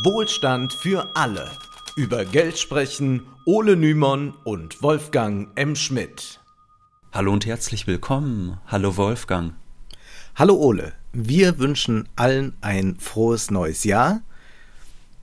Wohlstand für alle. Über Geld sprechen Ole Nymon und Wolfgang M. Schmidt. Hallo und herzlich willkommen. Hallo Wolfgang. Hallo Ole. Wir wünschen allen ein frohes neues Jahr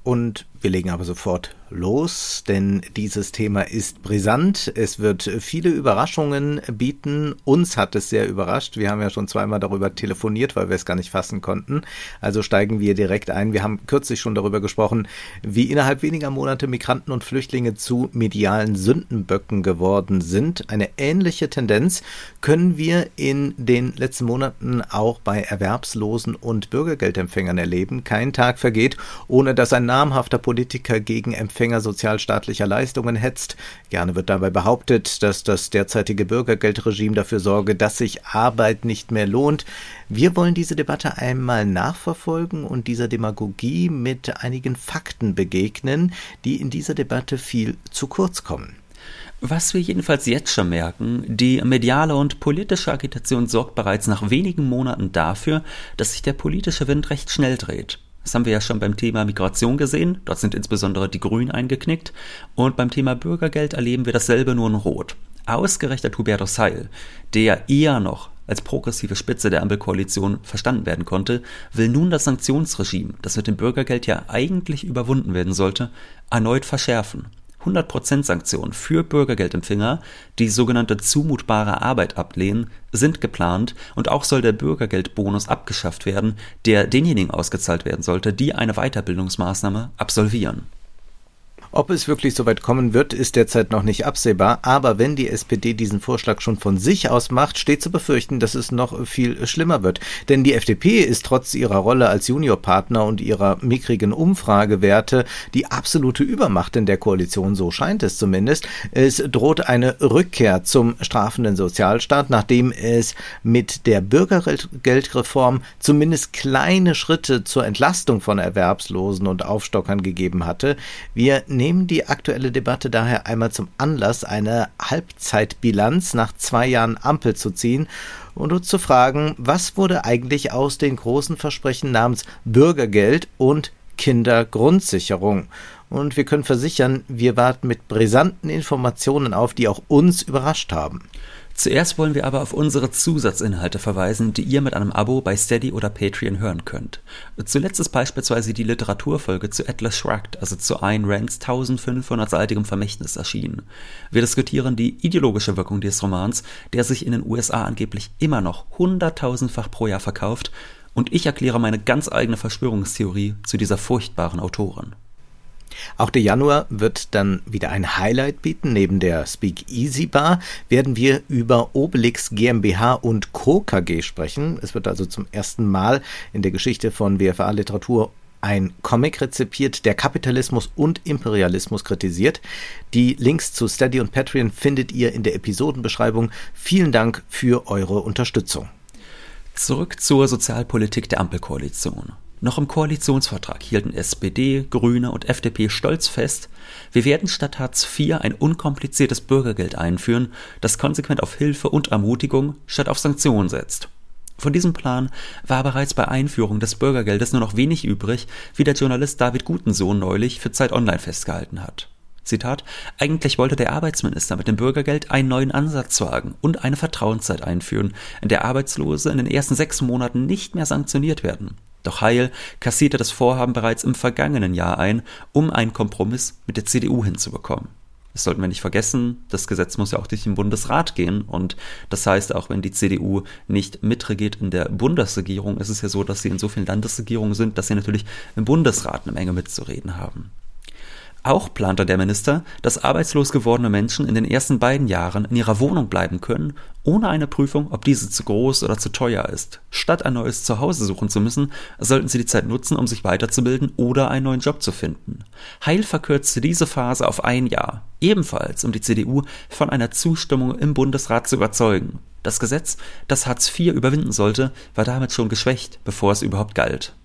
und wir legen aber sofort los, denn dieses Thema ist brisant. Es wird viele Überraschungen bieten. Uns hat es sehr überrascht. Wir haben ja schon zweimal darüber telefoniert, weil wir es gar nicht fassen konnten. Also steigen wir direkt ein. Wir haben kürzlich schon darüber gesprochen, wie innerhalb weniger Monate Migranten und Flüchtlinge zu medialen Sündenböcken geworden sind. Eine ähnliche Tendenz können wir in den letzten Monaten auch bei Erwerbslosen und Bürgergeldempfängern erleben. Kein Tag vergeht, ohne dass ein namhafter Politiker gegen Empfänger sozialstaatlicher Leistungen hetzt. Gerne wird dabei behauptet, dass das derzeitige Bürgergeldregime dafür sorge, dass sich Arbeit nicht mehr lohnt. Wir wollen diese Debatte einmal nachverfolgen und dieser Demagogie mit einigen Fakten begegnen, die in dieser Debatte viel zu kurz kommen. Was wir jedenfalls jetzt schon merken, die mediale und politische Agitation sorgt bereits nach wenigen Monaten dafür, dass sich der politische Wind recht schnell dreht. Das haben wir ja schon beim Thema Migration gesehen. Dort sind insbesondere die Grünen eingeknickt. Und beim Thema Bürgergeld erleben wir dasselbe nur in Rot. Ausgerechnet Hubertus Heil, der eher noch als progressive Spitze der Ampelkoalition verstanden werden konnte, will nun das Sanktionsregime, das mit dem Bürgergeld ja eigentlich überwunden werden sollte, erneut verschärfen. 100% Sanktionen für Bürgergeldempfänger, die sogenannte zumutbare Arbeit ablehnen, sind geplant und auch soll der Bürgergeldbonus abgeschafft werden, der denjenigen ausgezahlt werden sollte, die eine Weiterbildungsmaßnahme absolvieren. Ob es wirklich so weit kommen wird, ist derzeit noch nicht absehbar, aber wenn die SPD diesen Vorschlag schon von sich aus macht, steht zu befürchten, dass es noch viel schlimmer wird. Denn die FDP ist trotz ihrer Rolle als Juniorpartner und ihrer mickrigen Umfragewerte die absolute Übermacht in der Koalition, so scheint es zumindest. Es droht eine Rückkehr zum strafenden Sozialstaat, nachdem es mit der Bürgergeldreform zumindest kleine Schritte zur Entlastung von Erwerbslosen und Aufstockern gegeben hatte. Wir nehmen die aktuelle Debatte daher einmal zum Anlass, eine Halbzeitbilanz nach zwei Jahren Ampel zu ziehen und uns zu fragen, was wurde eigentlich aus den großen Versprechen namens Bürgergeld und Kindergrundsicherung? Und wir können versichern, wir warten mit brisanten Informationen auf, die auch uns überrascht haben. Zuerst wollen wir aber auf unsere Zusatzinhalte verweisen, die ihr mit einem Abo bei Steady oder Patreon hören könnt. Zuletzt ist beispielsweise die Literaturfolge zu Atlas Shrugged, also zu Ayn Rands 1500-seitigem Vermächtnis erschienen. Wir diskutieren die ideologische Wirkung des Romans, der sich in den USA angeblich immer noch hunderttausendfach pro Jahr verkauft, und ich erkläre meine ganz eigene Verschwörungstheorie zu dieser furchtbaren Autorin. Auch der Januar wird dann wieder ein Highlight bieten. Neben der Speak Easy Bar werden wir über Obelix GmbH und Co. KG sprechen. Es wird also zum ersten Mal in der Geschichte von WFA Literatur ein Comic rezipiert, der Kapitalismus und Imperialismus kritisiert. Die Links zu Steady und Patreon findet ihr in der Episodenbeschreibung. Vielen Dank für eure Unterstützung. Zurück zur Sozialpolitik der Ampelkoalition. Noch im Koalitionsvertrag hielten SPD, Grüne und FDP stolz fest, wir werden statt Hartz IV ein unkompliziertes Bürgergeld einführen, das konsequent auf Hilfe und Ermutigung statt auf Sanktionen setzt. Von diesem Plan war bereits bei Einführung des Bürgergeldes nur noch wenig übrig, wie der Journalist David Gutensohn neulich für Zeit Online festgehalten hat. Zitat, eigentlich wollte der Arbeitsminister mit dem Bürgergeld einen neuen Ansatz wagen und eine Vertrauenszeit einführen, in der Arbeitslose in den ersten sechs Monaten nicht mehr sanktioniert werden. Doch Heil kassierte das Vorhaben bereits im vergangenen Jahr ein, um einen Kompromiss mit der CDU hinzubekommen. Das sollten wir nicht vergessen, das Gesetz muss ja auch durch den Bundesrat gehen und das heißt, auch wenn die CDU nicht mitregiert in der Bundesregierung, ist es ja so, dass sie in so vielen Landesregierungen sind, dass sie natürlich im Bundesrat eine Menge mitzureden haben. Auch plante der Minister, dass arbeitslos gewordene Menschen in den ersten beiden Jahren in ihrer Wohnung bleiben können, ohne eine Prüfung, ob diese zu groß oder zu teuer ist. Statt ein neues Zuhause suchen zu müssen, sollten sie die Zeit nutzen, um sich weiterzubilden oder einen neuen Job zu finden. Heil verkürzte diese Phase auf ein Jahr, ebenfalls um die CDU von einer Zustimmung im Bundesrat zu überzeugen. Das Gesetz, das Hartz IV überwinden sollte, war damit schon geschwächt, bevor es überhaupt galt.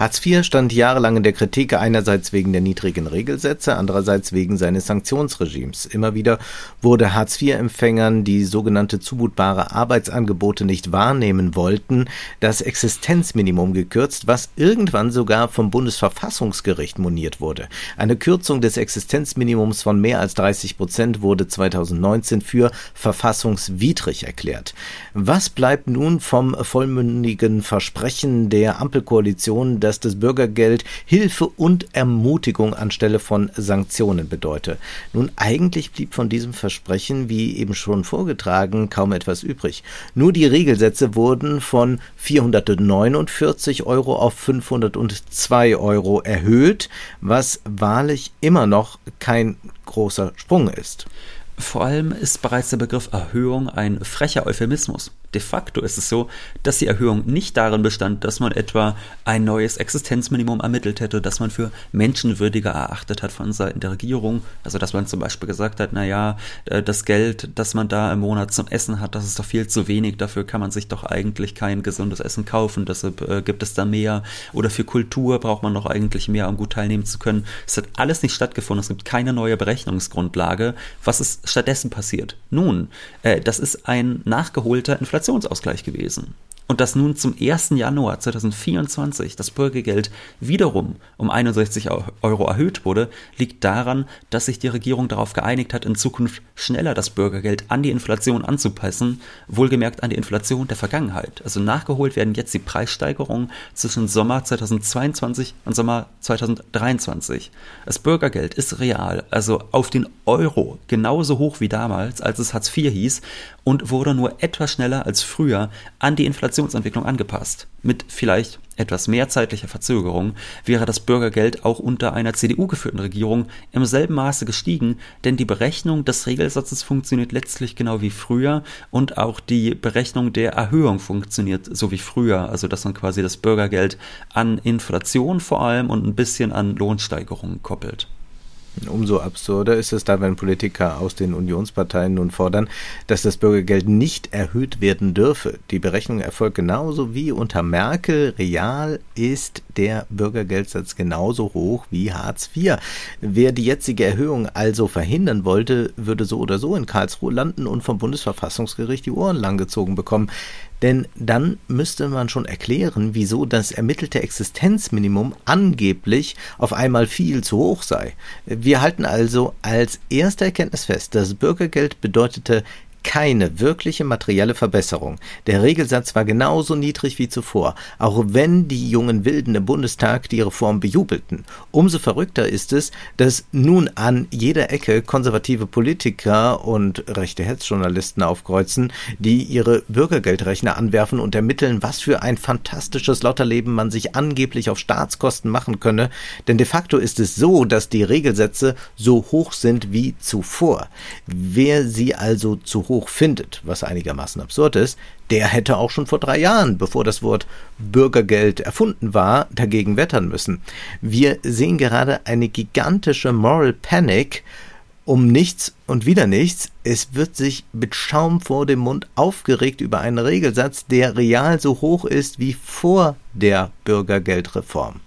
Hartz IV stand jahrelang in der Kritik, einerseits wegen der niedrigen Regelsätze, andererseits wegen seines Sanktionsregimes. Immer wieder wurde Hartz IV-Empfängern, die sogenannte zumutbare Arbeitsangebote nicht wahrnehmen wollten, das Existenzminimum gekürzt, was irgendwann sogar vom Bundesverfassungsgericht moniert wurde. Eine Kürzung des Existenzminimums von mehr als 30 Prozent wurde 2019 für verfassungswidrig erklärt. Was bleibt nun vom vollmündigen Versprechen der Ampelkoalition, dass das Bürgergeld Hilfe und Ermutigung anstelle von Sanktionen bedeute. Nun, eigentlich blieb von diesem Versprechen, wie eben schon vorgetragen, kaum etwas übrig. Nur die Regelsätze wurden von 449 Euro auf 502 Euro erhöht, was wahrlich immer noch kein großer Sprung ist. Vor allem ist bereits der Begriff Erhöhung ein frecher Euphemismus. De facto ist es so, dass die Erhöhung nicht darin bestand, dass man etwa ein neues Existenzminimum ermittelt hätte, das man für menschenwürdiger erachtet hat von Seiten der Regierung. Also dass man zum Beispiel gesagt hat, naja, äh, das Geld, das man da im Monat zum Essen hat, das ist doch viel zu wenig, dafür kann man sich doch eigentlich kein gesundes Essen kaufen, deshalb äh, gibt es da mehr. Oder für Kultur braucht man doch eigentlich mehr, um gut teilnehmen zu können. Es hat alles nicht stattgefunden, es gibt keine neue Berechnungsgrundlage. Was ist stattdessen passiert? Nun, äh, das ist ein nachgeholter Inflation Inflationsausgleich gewesen und dass nun zum 1. Januar 2024 das Bürgergeld wiederum um 61 Euro erhöht wurde, liegt daran, dass sich die Regierung darauf geeinigt hat, in Zukunft schneller das Bürgergeld an die Inflation anzupassen, wohlgemerkt an die Inflation der Vergangenheit. Also nachgeholt werden jetzt die Preissteigerungen zwischen Sommer 2022 und Sommer 2023. Das Bürgergeld ist real, also auf den Euro genauso hoch wie damals, als es Hartz IV hieß und wurde nur etwas schneller als früher an die Inflation Inflationsentwicklung angepasst. Mit vielleicht etwas mehr zeitlicher Verzögerung wäre das Bürgergeld auch unter einer CDU geführten Regierung im selben Maße gestiegen, denn die Berechnung des Regelsatzes funktioniert letztlich genau wie früher und auch die Berechnung der Erhöhung funktioniert so wie früher, also dass man quasi das Bürgergeld an Inflation vor allem und ein bisschen an Lohnsteigerungen koppelt. Umso absurder ist es da, wenn Politiker aus den Unionsparteien nun fordern, dass das Bürgergeld nicht erhöht werden dürfe. Die Berechnung erfolgt genauso wie unter Merkel. Real ist der Bürgergeldsatz genauso hoch wie Hartz IV. Wer die jetzige Erhöhung also verhindern wollte, würde so oder so in Karlsruhe landen und vom Bundesverfassungsgericht die Ohren langgezogen bekommen. Denn dann müsste man schon erklären, wieso das ermittelte Existenzminimum angeblich auf einmal viel zu hoch sei. Wir halten also als erste Erkenntnis fest, das Bürgergeld bedeutete keine wirkliche materielle Verbesserung. Der Regelsatz war genauso niedrig wie zuvor, auch wenn die jungen Wilden im Bundestag die Reform bejubelten. Umso verrückter ist es, dass nun an jeder Ecke konservative Politiker und rechte Hetzjournalisten aufkreuzen, die ihre Bürgergeldrechner anwerfen und ermitteln, was für ein fantastisches Lotterleben man sich angeblich auf Staatskosten machen könne, denn de facto ist es so, dass die Regelsätze so hoch sind wie zuvor. Wer sie also zu hoch findet, was einigermaßen absurd ist, der hätte auch schon vor drei Jahren, bevor das Wort Bürgergeld erfunden war, dagegen wettern müssen. Wir sehen gerade eine gigantische Moral Panic um nichts und wieder nichts. Es wird sich mit Schaum vor dem Mund aufgeregt über einen Regelsatz, der real so hoch ist wie vor der Bürgergeldreform.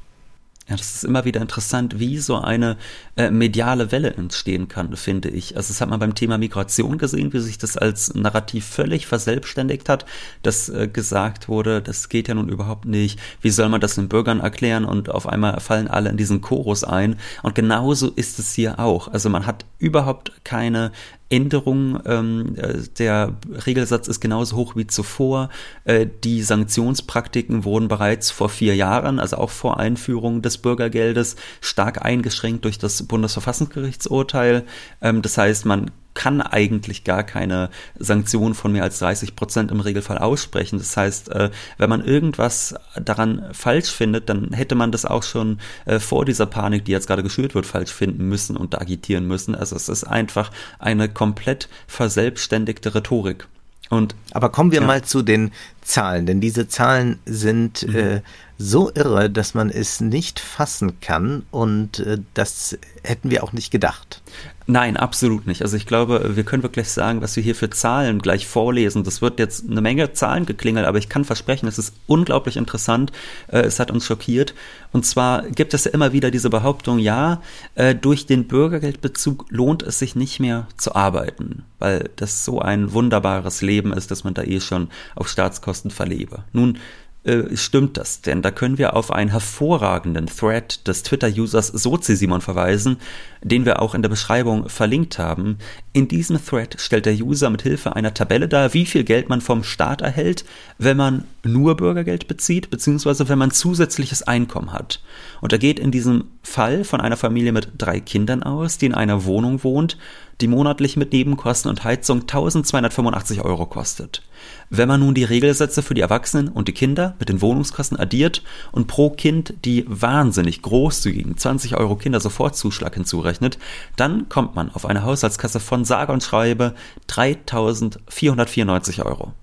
Ja, das ist immer wieder interessant, wie so eine äh, mediale Welle entstehen kann, finde ich. Also das hat man beim Thema Migration gesehen, wie sich das als Narrativ völlig verselbstständigt hat, dass äh, gesagt wurde, das geht ja nun überhaupt nicht, wie soll man das den Bürgern erklären und auf einmal fallen alle in diesen Chorus ein. Und genauso ist es hier auch. Also man hat überhaupt keine Änderung. Ähm, äh, der Regelsatz ist genauso hoch wie zuvor. Äh, die Sanktionspraktiken wurden bereits vor vier Jahren, also auch vor Einführung des Bürgergeldes, stark eingeschränkt durch das Bundesverfassungsgerichtsurteil. Ähm, das heißt, man kann eigentlich gar keine Sanktion von mehr als 30 Prozent im Regelfall aussprechen. Das heißt, äh, wenn man irgendwas daran falsch findet, dann hätte man das auch schon äh, vor dieser Panik, die jetzt gerade geschürt wird, falsch finden müssen und agitieren müssen. Also es ist einfach eine komplett verselbstständigte Rhetorik. Und, Aber kommen wir ja. mal zu den Zahlen, denn diese Zahlen sind mhm. äh, so irre, dass man es nicht fassen kann und äh, das hätten wir auch nicht gedacht. Nein, absolut nicht. Also ich glaube, wir können wirklich sagen, was wir hier für Zahlen gleich vorlesen. Das wird jetzt eine Menge Zahlen geklingelt, aber ich kann versprechen, es ist unglaublich interessant. Äh, es hat uns schockiert. Und zwar gibt es ja immer wieder diese Behauptung, ja, äh, durch den Bürgergeldbezug lohnt es sich nicht mehr zu arbeiten, weil das so ein wunderbares Leben ist, dass man da eh schon auf Staatskosten verlebe. Nun, äh, stimmt das, denn da können wir auf einen hervorragenden Thread des Twitter-Users Sozi-Simon verweisen, den wir auch in der Beschreibung verlinkt haben. In diesem Thread stellt der User mit Hilfe einer Tabelle dar, wie viel Geld man vom Staat erhält, wenn man nur Bürgergeld bezieht, beziehungsweise wenn man zusätzliches Einkommen hat. Und er geht in diesem Fall von einer Familie mit drei Kindern aus, die in einer Wohnung wohnt, die monatlich mit Nebenkosten und Heizung 1285 Euro kostet. Wenn man nun die Regelsätze für die Erwachsenen und die Kinder mit den Wohnungskosten addiert und pro Kind die wahnsinnig großzügigen 20 Euro Kindersofortzuschlag hinzurechnet, dann kommt man auf eine Haushaltskasse von sage und schreibe 3494 Euro.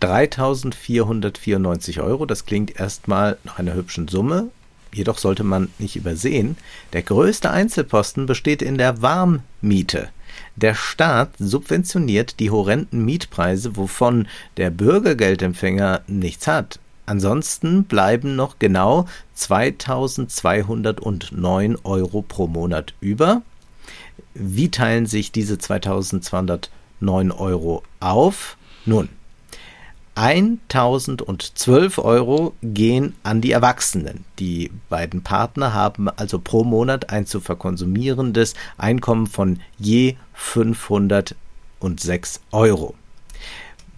3494 Euro, das klingt erstmal nach einer hübschen Summe, Jedoch sollte man nicht übersehen, der größte Einzelposten besteht in der Warmmiete. Der Staat subventioniert die horrenden Mietpreise, wovon der Bürgergeldempfänger nichts hat. Ansonsten bleiben noch genau 2209 Euro pro Monat über. Wie teilen sich diese 2209 Euro auf? Nun, 1012 Euro gehen an die Erwachsenen. Die beiden Partner haben also pro Monat ein zu verkonsumierendes Einkommen von je 506 Euro.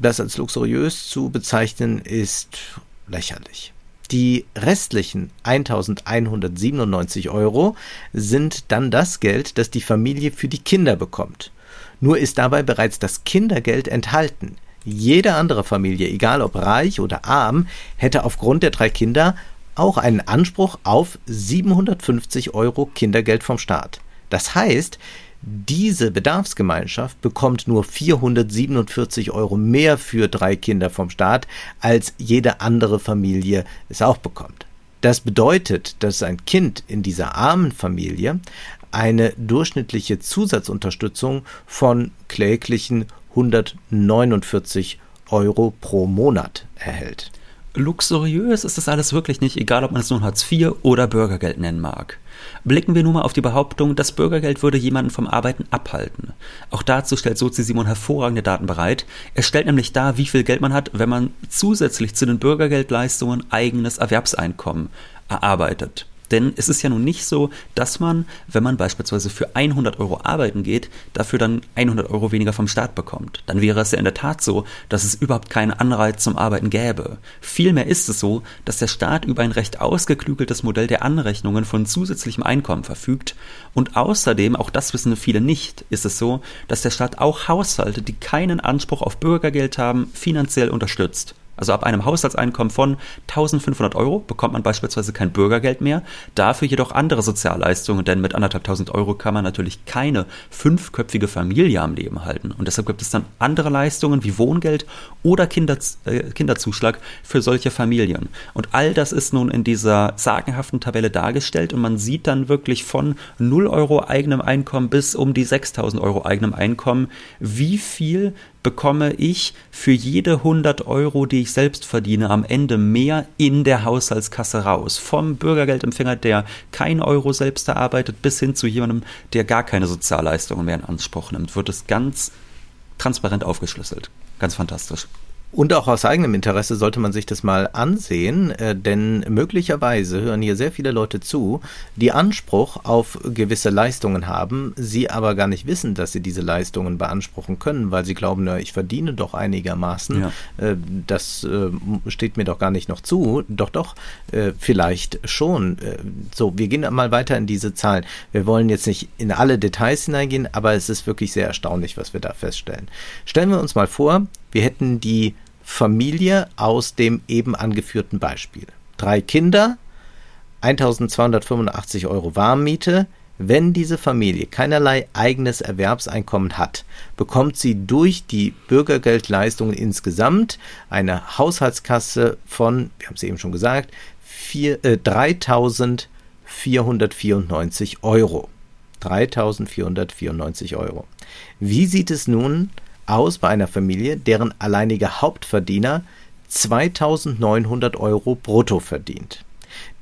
Das als luxuriös zu bezeichnen ist lächerlich. Die restlichen 1197 Euro sind dann das Geld, das die Familie für die Kinder bekommt. Nur ist dabei bereits das Kindergeld enthalten. Jede andere Familie, egal ob reich oder arm, hätte aufgrund der drei Kinder auch einen Anspruch auf 750 Euro Kindergeld vom Staat. Das heißt, diese Bedarfsgemeinschaft bekommt nur 447 Euro mehr für drei Kinder vom Staat, als jede andere Familie es auch bekommt. Das bedeutet, dass ein Kind in dieser armen Familie eine durchschnittliche Zusatzunterstützung von kläglichen 149 Euro pro Monat erhält. Luxuriös ist das alles wirklich nicht, egal ob man es nun Hartz IV oder Bürgergeld nennen mag. Blicken wir nun mal auf die Behauptung, das Bürgergeld würde jemanden vom Arbeiten abhalten. Auch dazu stellt Sozi Simon hervorragende Daten bereit. Er stellt nämlich dar, wie viel Geld man hat, wenn man zusätzlich zu den Bürgergeldleistungen eigenes Erwerbseinkommen erarbeitet. Denn es ist ja nun nicht so, dass man, wenn man beispielsweise für 100 Euro arbeiten geht, dafür dann 100 Euro weniger vom Staat bekommt. Dann wäre es ja in der Tat so, dass es überhaupt keinen Anreiz zum Arbeiten gäbe. Vielmehr ist es so, dass der Staat über ein recht ausgeklügeltes Modell der Anrechnungen von zusätzlichem Einkommen verfügt. Und außerdem, auch das wissen viele nicht, ist es so, dass der Staat auch Haushalte, die keinen Anspruch auf Bürgergeld haben, finanziell unterstützt. Also ab einem Haushaltseinkommen von 1500 Euro bekommt man beispielsweise kein Bürgergeld mehr, dafür jedoch andere Sozialleistungen, denn mit anderthalbtausend Euro kann man natürlich keine fünfköpfige Familie am Leben halten. Und deshalb gibt es dann andere Leistungen wie Wohngeld oder Kinder, äh, Kinderzuschlag für solche Familien. Und all das ist nun in dieser sagenhaften Tabelle dargestellt und man sieht dann wirklich von 0 Euro eigenem Einkommen bis um die 6000 Euro eigenem Einkommen, wie viel bekomme ich für jede 100 Euro, die ich selbst verdiene, am Ende mehr in der Haushaltskasse raus. Vom Bürgergeldempfänger, der kein Euro selbst erarbeitet, bis hin zu jemandem, der gar keine Sozialleistungen mehr in Anspruch nimmt, wird es ganz transparent aufgeschlüsselt. Ganz fantastisch. Und auch aus eigenem Interesse sollte man sich das mal ansehen, äh, denn möglicherweise hören hier sehr viele Leute zu, die Anspruch auf gewisse Leistungen haben, sie aber gar nicht wissen, dass sie diese Leistungen beanspruchen können, weil sie glauben, na, ich verdiene doch einigermaßen, ja. äh, das äh, steht mir doch gar nicht noch zu. Doch, doch, vielleicht schon. So, wir gehen mal weiter in diese Zahlen. Wir wollen jetzt nicht in alle Details hineingehen, aber es ist wirklich sehr erstaunlich, was wir da feststellen. Stellen wir uns mal vor, wir hätten die Familie aus dem eben angeführten Beispiel. Drei Kinder, 1285 Euro Warmmiete. Wenn diese Familie keinerlei eigenes Erwerbseinkommen hat, bekommt sie durch die Bürgergeldleistungen insgesamt eine Haushaltskasse von, wir haben es eben schon gesagt, 4, äh, 3494 Euro. 3.494 Euro. Wie sieht es nun aus bei einer Familie, deren alleiniger Hauptverdiener 2.900 Euro brutto verdient?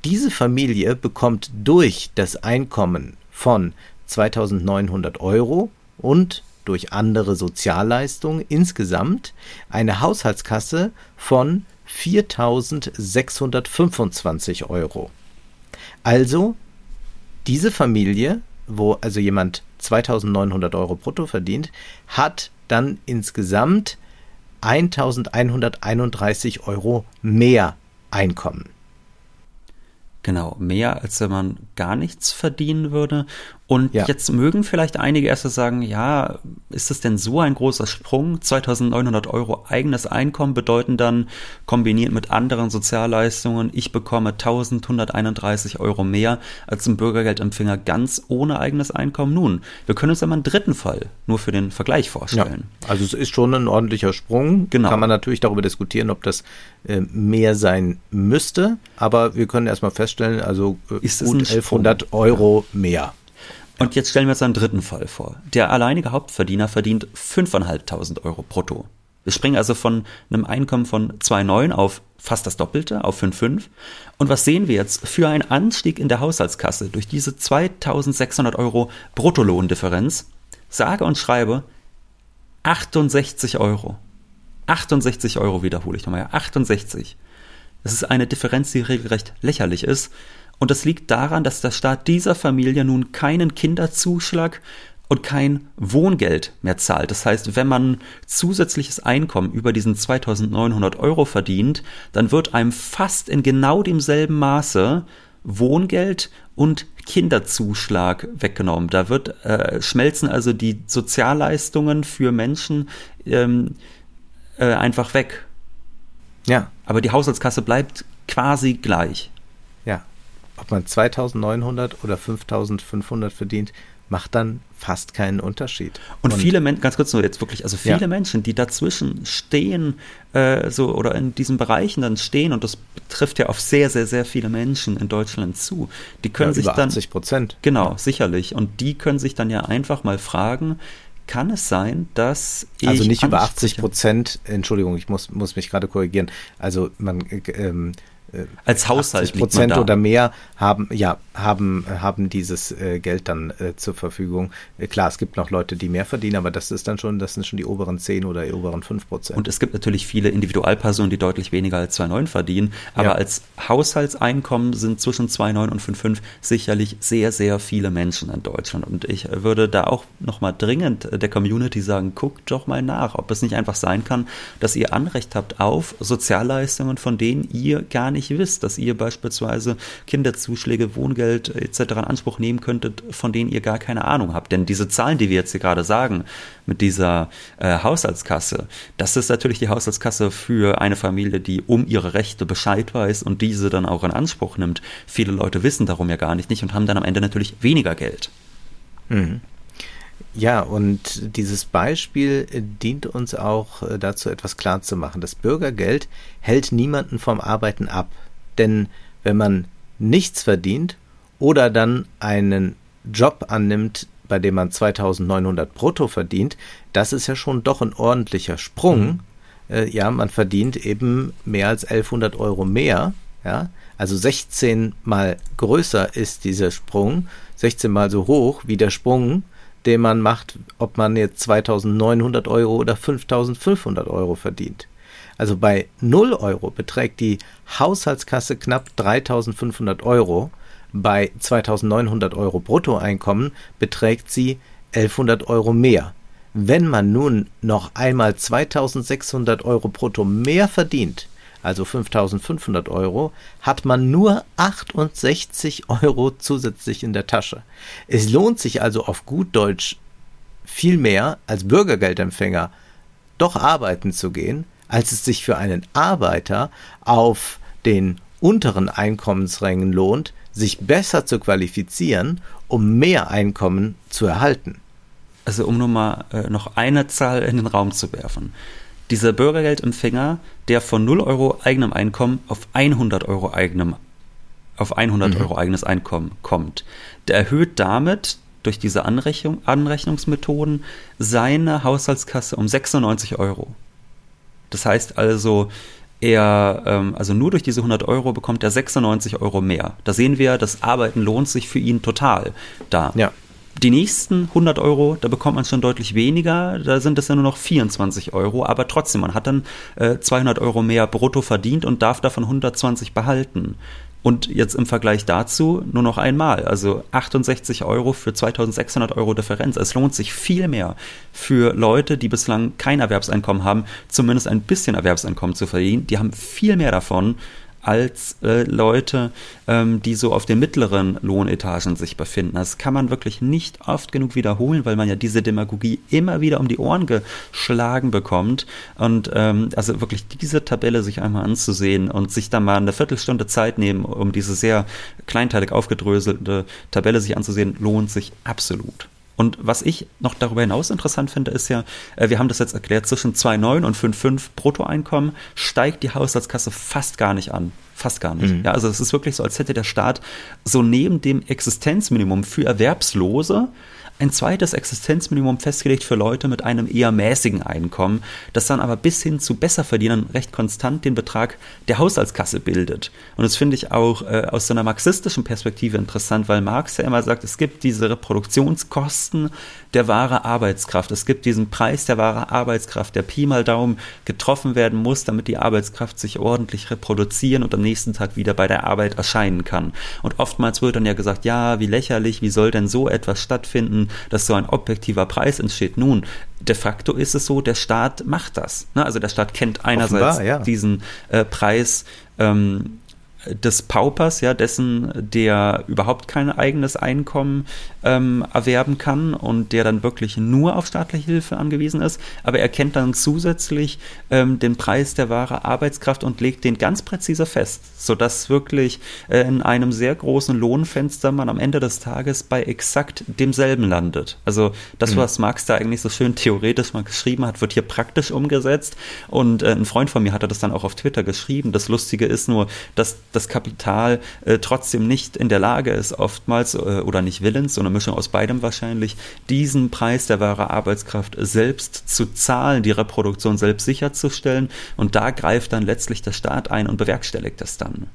Diese Familie bekommt durch das Einkommen von 2.900 Euro und durch andere Sozialleistungen insgesamt eine Haushaltskasse von 4.625 Euro. Also diese Familie, wo also jemand 2.900 Euro brutto verdient, hat dann insgesamt 1.131 Euro mehr Einkommen. Genau, mehr als wenn man gar nichts verdienen würde. Und ja. jetzt mögen vielleicht einige erst sagen, ja, ist das denn so ein großer Sprung? 2900 Euro eigenes Einkommen bedeuten dann, kombiniert mit anderen Sozialleistungen, ich bekomme 1131 Euro mehr als ein Bürgergeldempfänger ganz ohne eigenes Einkommen. Nun, wir können uns einmal einen dritten Fall nur für den Vergleich vorstellen. Ja, also es ist schon ein ordentlicher Sprung. Genau. Kann man natürlich darüber diskutieren, ob das äh, mehr sein müsste. Aber wir können erstmal feststellen, also äh, gut 1100 Euro mehr. Und jetzt stellen wir uns einen dritten Fall vor. Der alleinige Hauptverdiener verdient 5.500 Euro brutto. Wir springen also von einem Einkommen von 2,9 auf fast das Doppelte, auf 5,5. Und was sehen wir jetzt für einen Anstieg in der Haushaltskasse durch diese 2.600 Euro Bruttolohndifferenz? Sage und schreibe 68 Euro. 68 Euro wiederhole ich nochmal. 68. Das ist eine Differenz, die regelrecht lächerlich ist. Und das liegt daran, dass der Staat dieser Familie nun keinen Kinderzuschlag und kein Wohngeld mehr zahlt. Das heißt, wenn man zusätzliches Einkommen über diesen 2900 Euro verdient, dann wird einem fast in genau demselben Maße Wohngeld und Kinderzuschlag weggenommen. Da wird äh, schmelzen also die Sozialleistungen für Menschen ähm, äh, einfach weg. Ja. Aber die Haushaltskasse bleibt quasi gleich ob man 2900 oder 5500 verdient, macht dann fast keinen Unterschied. Und, und viele Menschen, ganz kurz nur jetzt wirklich, also viele ja. Menschen, die dazwischen stehen, äh, so oder in diesen Bereichen dann stehen, und das trifft ja auf sehr, sehr, sehr viele Menschen in Deutschland zu, die können ja, sich dann. 80 Prozent. Genau, sicherlich. Und die können sich dann ja einfach mal fragen, kann es sein, dass ich. Also nicht über 80 Prozent, Entschuldigung, ich muss, muss mich gerade korrigieren. Also man ähm, äh, als Haushalt Prozent oder mehr haben ja haben haben dieses äh, Geld dann äh, zur Verfügung. Äh, klar, es gibt noch Leute, die mehr verdienen, aber das ist dann schon das sind schon die oberen 10 oder die oberen 5 Prozent. Und es gibt natürlich viele Individualpersonen, die deutlich weniger als 2,9 verdienen, aber ja. als Haushaltseinkommen sind zwischen 2,9 und 5,5 sicherlich sehr sehr viele Menschen in Deutschland und ich würde da auch noch mal dringend der Community sagen, guckt doch mal nach, ob es nicht einfach sein kann, dass ihr Anrecht habt auf Sozialleistungen, von denen ihr gar nicht nicht wisst, dass ihr beispielsweise Kinderzuschläge, Wohngeld etc. in Anspruch nehmen könntet, von denen ihr gar keine Ahnung habt. Denn diese Zahlen, die wir jetzt hier gerade sagen, mit dieser äh, Haushaltskasse, das ist natürlich die Haushaltskasse für eine Familie, die um ihre Rechte Bescheid weiß und diese dann auch in Anspruch nimmt. Viele Leute wissen darum ja gar nicht, nicht und haben dann am Ende natürlich weniger Geld. Mhm. Ja, und dieses Beispiel dient uns auch äh, dazu, etwas klarzumachen. Das Bürgergeld hält niemanden vom Arbeiten ab. Denn wenn man nichts verdient oder dann einen Job annimmt, bei dem man 2900 brutto verdient, das ist ja schon doch ein ordentlicher Sprung. Mhm. Äh, ja, man verdient eben mehr als 1100 Euro mehr. Ja, also 16 mal größer ist dieser Sprung, 16 mal so hoch wie der Sprung den man macht, ob man jetzt 2900 Euro oder 5500 Euro verdient. Also bei 0 Euro beträgt die Haushaltskasse knapp 3500 Euro. Bei 2900 Euro Bruttoeinkommen beträgt sie 1100 Euro mehr. Wenn man nun noch einmal 2600 Euro brutto mehr verdient, also 5500 Euro, hat man nur 68 Euro zusätzlich in der Tasche. Es lohnt sich also auf gut Deutsch viel mehr als Bürgergeldempfänger doch arbeiten zu gehen, als es sich für einen Arbeiter auf den unteren Einkommensrängen lohnt, sich besser zu qualifizieren, um mehr Einkommen zu erhalten. Also um nur mal äh, noch eine Zahl in den Raum zu werfen dieser Bürgergeldempfänger, der von 0 Euro eigenem Einkommen auf 100 Euro eigenem auf 100 mhm. Euro eigenes Einkommen kommt, der erhöht damit durch diese Anrechnung, Anrechnungsmethoden seine Haushaltskasse um 96 Euro. Das heißt also, er, ähm, also nur durch diese 100 Euro bekommt er 96 Euro mehr. Da sehen wir, das Arbeiten lohnt sich für ihn total da. Ja. Die nächsten 100 Euro, da bekommt man schon deutlich weniger, da sind es ja nur noch 24 Euro, aber trotzdem, man hat dann äh, 200 Euro mehr brutto verdient und darf davon 120 behalten. Und jetzt im Vergleich dazu nur noch einmal, also 68 Euro für 2600 Euro Differenz. Es lohnt sich viel mehr für Leute, die bislang kein Erwerbseinkommen haben, zumindest ein bisschen Erwerbseinkommen zu verdienen. Die haben viel mehr davon, als äh, Leute, ähm, die so auf den mittleren Lohnetagen sich befinden. Das kann man wirklich nicht oft genug wiederholen, weil man ja diese Demagogie immer wieder um die Ohren geschlagen bekommt. Und ähm, also wirklich diese Tabelle sich einmal anzusehen und sich dann mal eine Viertelstunde Zeit nehmen, um diese sehr kleinteilig aufgedröselte Tabelle sich anzusehen, lohnt sich absolut. Und was ich noch darüber hinaus interessant finde, ist ja, äh, wir haben das jetzt erklärt, zwischen 2,9 und 5,5 Bruttoeinkommen steigt die Haushaltskasse fast gar nicht an. Fast gar nicht. Mhm. Ja, also es ist wirklich so, als hätte der Staat so neben dem Existenzminimum für Erwerbslose ein zweites Existenzminimum festgelegt für Leute mit einem eher mäßigen Einkommen, das dann aber bis hin zu Besserverdienern recht konstant den Betrag der Haushaltskasse bildet. Und das finde ich auch äh, aus so einer marxistischen Perspektive interessant, weil Marx ja immer sagt, es gibt diese Reproduktionskosten der wahre Arbeitskraft. Es gibt diesen Preis der wahre Arbeitskraft, der Pi mal Daumen getroffen werden muss, damit die Arbeitskraft sich ordentlich reproduzieren und am nächsten Tag wieder bei der Arbeit erscheinen kann. Und oftmals wird dann ja gesagt, ja, wie lächerlich, wie soll denn so etwas stattfinden, dass so ein objektiver Preis entsteht. Nun, de facto ist es so, der Staat macht das. Ne? Also der Staat kennt einerseits Offenbar, ja. diesen äh, Preis ähm, des Paupers, ja, dessen, der überhaupt kein eigenes Einkommen ähm, erwerben kann und der dann wirklich nur auf staatliche Hilfe angewiesen ist. Aber er kennt dann zusätzlich ähm, den Preis der wahre Arbeitskraft und legt den ganz präzise fest, sodass wirklich äh, in einem sehr großen Lohnfenster man am Ende des Tages bei exakt demselben landet. Also das, mhm. was Marx da eigentlich so schön theoretisch mal geschrieben hat, wird hier praktisch umgesetzt. Und äh, ein Freund von mir hatte das dann auch auf Twitter geschrieben. Das Lustige ist nur, dass das Kapital äh, trotzdem nicht in der Lage ist, oftmals äh, oder nicht willens, so eine Mischung aus beidem wahrscheinlich, diesen Preis der wahre Arbeitskraft selbst zu zahlen, die Reproduktion selbst sicherzustellen. Und da greift dann letztlich der Staat ein und bewerkstelligt das dann.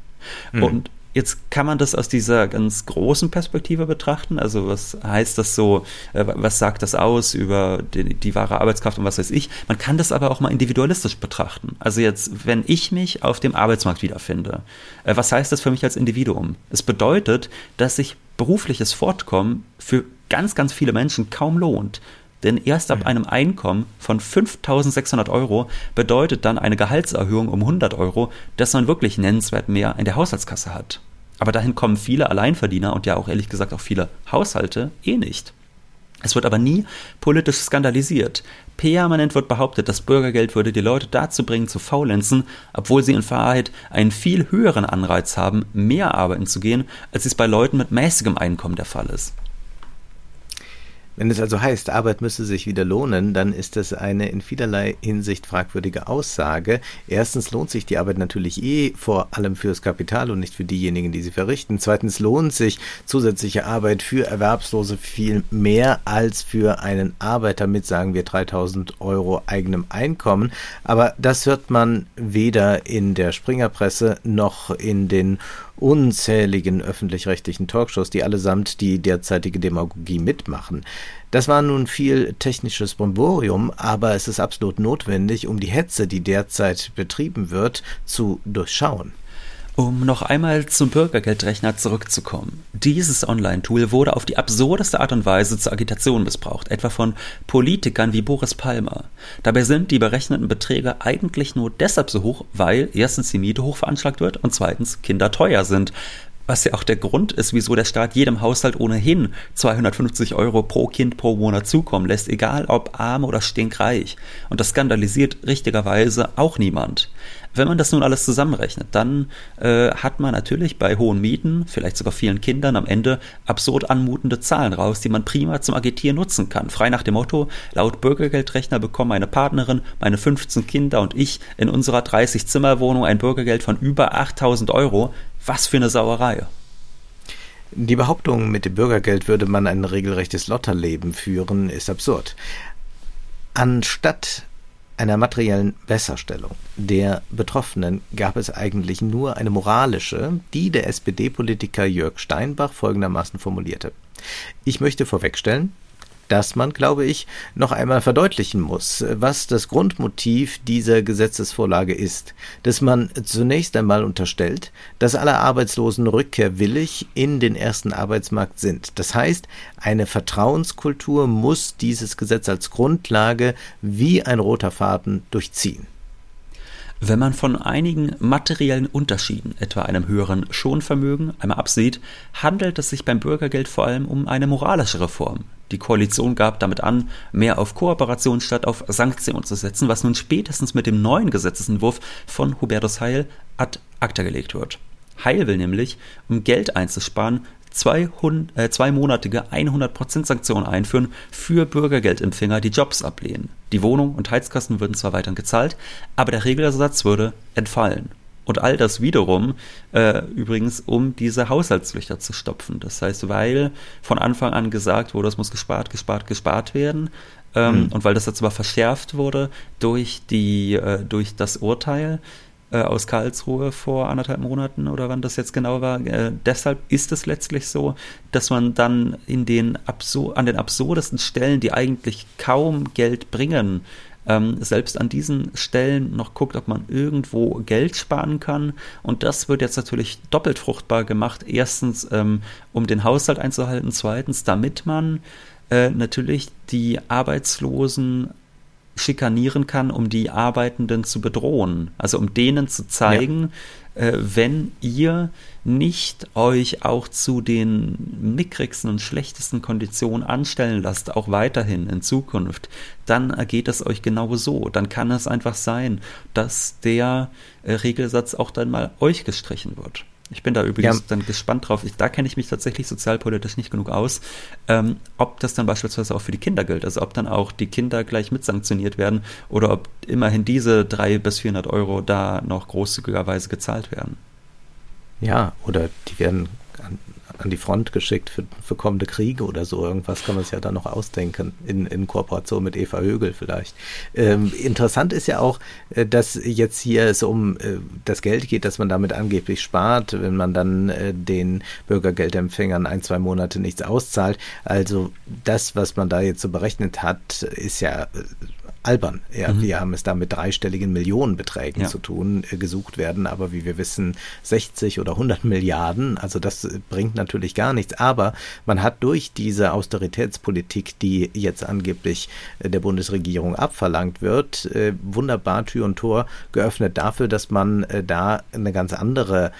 Mhm. Und Jetzt kann man das aus dieser ganz großen Perspektive betrachten. Also was heißt das so, äh, was sagt das aus über die, die, wahre Arbeitskraft und was weiß ich. Man kann das aber auch mal individualistisch betrachten. Also jetzt, wenn ich mich auf dem Arbeitsmarkt wiederfinde, äh, was heißt das für mich als Individuum? Es bedeutet, dass sich berufliches Fortkommen für ganz, ganz viele Menschen kaum lohnt. Denn erst ab mhm. einem Einkommen von 5600 Euro bedeutet dann eine Gehaltserhöhung um 100 Euro, dass man wirklich nennenswert mehr in der Haushaltskasse hat. Aber dahin kommen viele Alleinverdiener und ja auch ehrlich gesagt auch viele Haushalte eh nicht. Es wird aber nie politisch skandalisiert. Permanent wird behauptet, das Bürgergeld würde die Leute dazu bringen, zu faulenzen, obwohl sie in Wahrheit einen viel höheren Anreiz haben, mehr arbeiten zu gehen, als es bei Leuten mit mäßigem Einkommen der Fall ist. Wenn es also heißt, Arbeit müsse sich wieder lohnen, dann ist das eine in vielerlei Hinsicht fragwürdige Aussage. Erstens lohnt sich die Arbeit natürlich eh vor allem fürs Kapital und nicht für diejenigen, die sie verrichten. Zweitens lohnt sich zusätzliche Arbeit für Erwerbslose viel mehr als für einen Arbeiter mit, sagen wir, 3000 Euro eigenem Einkommen. Aber das hört man weder in der Springerpresse noch in den unzähligen öffentlich-rechtlichen Talkshows, die allesamt die derzeitige Demagogie mitmachen. Das war nun viel technisches Bomborium, aber es ist absolut notwendig, um die Hetze, die derzeit betrieben wird, zu durchschauen. Um noch einmal zum Bürgergeldrechner zurückzukommen. Dieses Online-Tool wurde auf die absurdeste Art und Weise zur Agitation missbraucht, etwa von Politikern wie Boris Palmer. Dabei sind die berechneten Beträge eigentlich nur deshalb so hoch, weil erstens die Miete hoch veranschlagt wird und zweitens Kinder teuer sind. Was ja auch der Grund ist, wieso der Staat jedem Haushalt ohnehin 250 Euro pro Kind pro Monat zukommen lässt, egal ob arm oder stinkreich. Und das skandalisiert richtigerweise auch niemand. Wenn man das nun alles zusammenrechnet, dann äh, hat man natürlich bei hohen Mieten, vielleicht sogar vielen Kindern, am Ende absurd anmutende Zahlen raus, die man prima zum Agitieren nutzen kann. Frei nach dem Motto, laut Bürgergeldrechner bekommen meine Partnerin, meine 15 Kinder und ich in unserer 30-Zimmer-Wohnung ein Bürgergeld von über 8000 Euro. Was für eine Sauerei. Die Behauptung, mit dem Bürgergeld würde man ein regelrechtes Lotterleben führen, ist absurd. Anstatt einer materiellen Besserstellung der Betroffenen gab es eigentlich nur eine moralische, die der SPD-Politiker Jörg Steinbach folgendermaßen formulierte. Ich möchte vorwegstellen, dass man, glaube ich, noch einmal verdeutlichen muss, was das Grundmotiv dieser Gesetzesvorlage ist, dass man zunächst einmal unterstellt, dass alle Arbeitslosen rückkehrwillig in den ersten Arbeitsmarkt sind. Das heißt, eine Vertrauenskultur muss dieses Gesetz als Grundlage wie ein roter Faden durchziehen. Wenn man von einigen materiellen Unterschieden, etwa einem höheren Schonvermögen, einmal absieht, handelt es sich beim Bürgergeld vor allem um eine moralische Reform. Die Koalition gab damit an, mehr auf Kooperation statt auf Sanktionen zu setzen, was nun spätestens mit dem neuen Gesetzesentwurf von Hubertus Heil ad acta gelegt wird. Heil will nämlich, um Geld einzusparen, 200, äh, zweimonatige 100% Sanktionen einführen für Bürgergeldempfänger, die Jobs ablehnen. Die Wohnung und Heizkosten würden zwar weiterhin gezahlt, aber der Regelersatz würde entfallen. Und all das wiederum äh, übrigens, um diese Haushaltslöcher zu stopfen. Das heißt, weil von Anfang an gesagt wurde, es muss gespart, gespart, gespart werden. Ähm, mhm. Und weil das jetzt aber verschärft wurde durch, die, äh, durch das Urteil, aus Karlsruhe vor anderthalb Monaten oder wann das jetzt genau war. Äh, deshalb ist es letztlich so, dass man dann in den an den absurdesten Stellen, die eigentlich kaum Geld bringen, ähm, selbst an diesen Stellen noch guckt, ob man irgendwo Geld sparen kann. Und das wird jetzt natürlich doppelt fruchtbar gemacht. Erstens, ähm, um den Haushalt einzuhalten. Zweitens, damit man äh, natürlich die Arbeitslosen schikanieren kann, um die Arbeitenden zu bedrohen. Also um denen zu zeigen, ja. äh, wenn ihr nicht euch auch zu den mickrigsten und schlechtesten Konditionen anstellen lasst, auch weiterhin in Zukunft, dann ergeht es euch genau so. Dann kann es einfach sein, dass der äh, Regelsatz auch dann mal euch gestrichen wird. Ich bin da übrigens ja. dann gespannt drauf. Ich, da kenne ich mich tatsächlich sozialpolitisch nicht genug aus, ähm, ob das dann beispielsweise auch für die Kinder gilt. Also ob dann auch die Kinder gleich mit sanktioniert werden oder ob immerhin diese drei bis 400 Euro da noch großzügigerweise gezahlt werden. Ja, oder die werden an die Front geschickt für, für kommende Kriege oder so. Irgendwas kann man sich ja dann noch ausdenken, in, in Kooperation mit Eva Högel vielleicht. Ähm, interessant ist ja auch, äh, dass jetzt hier es um äh, das Geld geht, das man damit angeblich spart, wenn man dann äh, den Bürgergeldempfängern ein, zwei Monate nichts auszahlt. Also das, was man da jetzt so berechnet hat, ist ja äh, albern. Ja, mhm. Wir haben es da mit dreistelligen Millionenbeträgen ja. zu tun, äh, gesucht werden, aber wie wir wissen, 60 oder 100 Milliarden, also das äh, bringt natürlich gar nichts. Aber man hat durch diese Austeritätspolitik, die jetzt angeblich äh, der Bundesregierung abverlangt wird, äh, wunderbar Tür und Tor geöffnet dafür, dass man äh, da eine ganz andere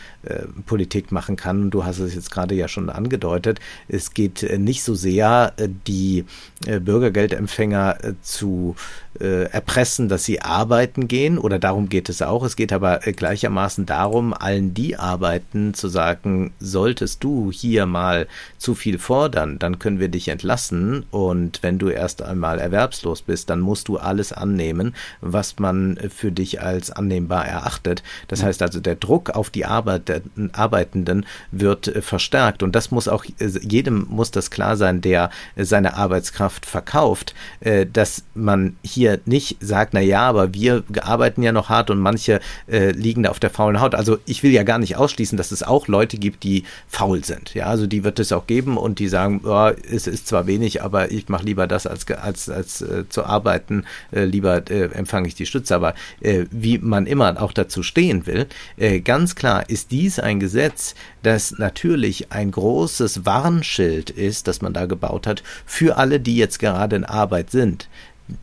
Politik machen kann. Du hast es jetzt gerade ja schon angedeutet. Es geht nicht so sehr, die Bürgergeldempfänger zu äh, erpressen, dass sie arbeiten gehen, oder darum geht es auch. Es geht aber äh, gleichermaßen darum, allen die arbeiten, zu sagen, solltest du hier mal zu viel fordern, dann können wir dich entlassen und wenn du erst einmal erwerbslos bist, dann musst du alles annehmen, was man für dich als annehmbar erachtet. Das heißt also, der Druck auf die Arbeit, Arbeitenden wird äh, verstärkt und das muss auch, äh, jedem muss das klar sein, der seine Arbeitskraft verkauft, dass man hier hier nicht sagt, na ja, aber wir arbeiten ja noch hart und manche äh, liegen da auf der faulen Haut. Also ich will ja gar nicht ausschließen, dass es auch Leute gibt, die faul sind. Ja, also die wird es auch geben und die sagen, oh, es ist zwar wenig, aber ich mache lieber das als als als äh, zu arbeiten, äh, lieber äh, empfange ich die Stütze. Aber äh, wie man immer auch dazu stehen will, äh, ganz klar ist dies ein Gesetz, das natürlich ein großes Warnschild ist, das man da gebaut hat für alle, die jetzt gerade in Arbeit sind.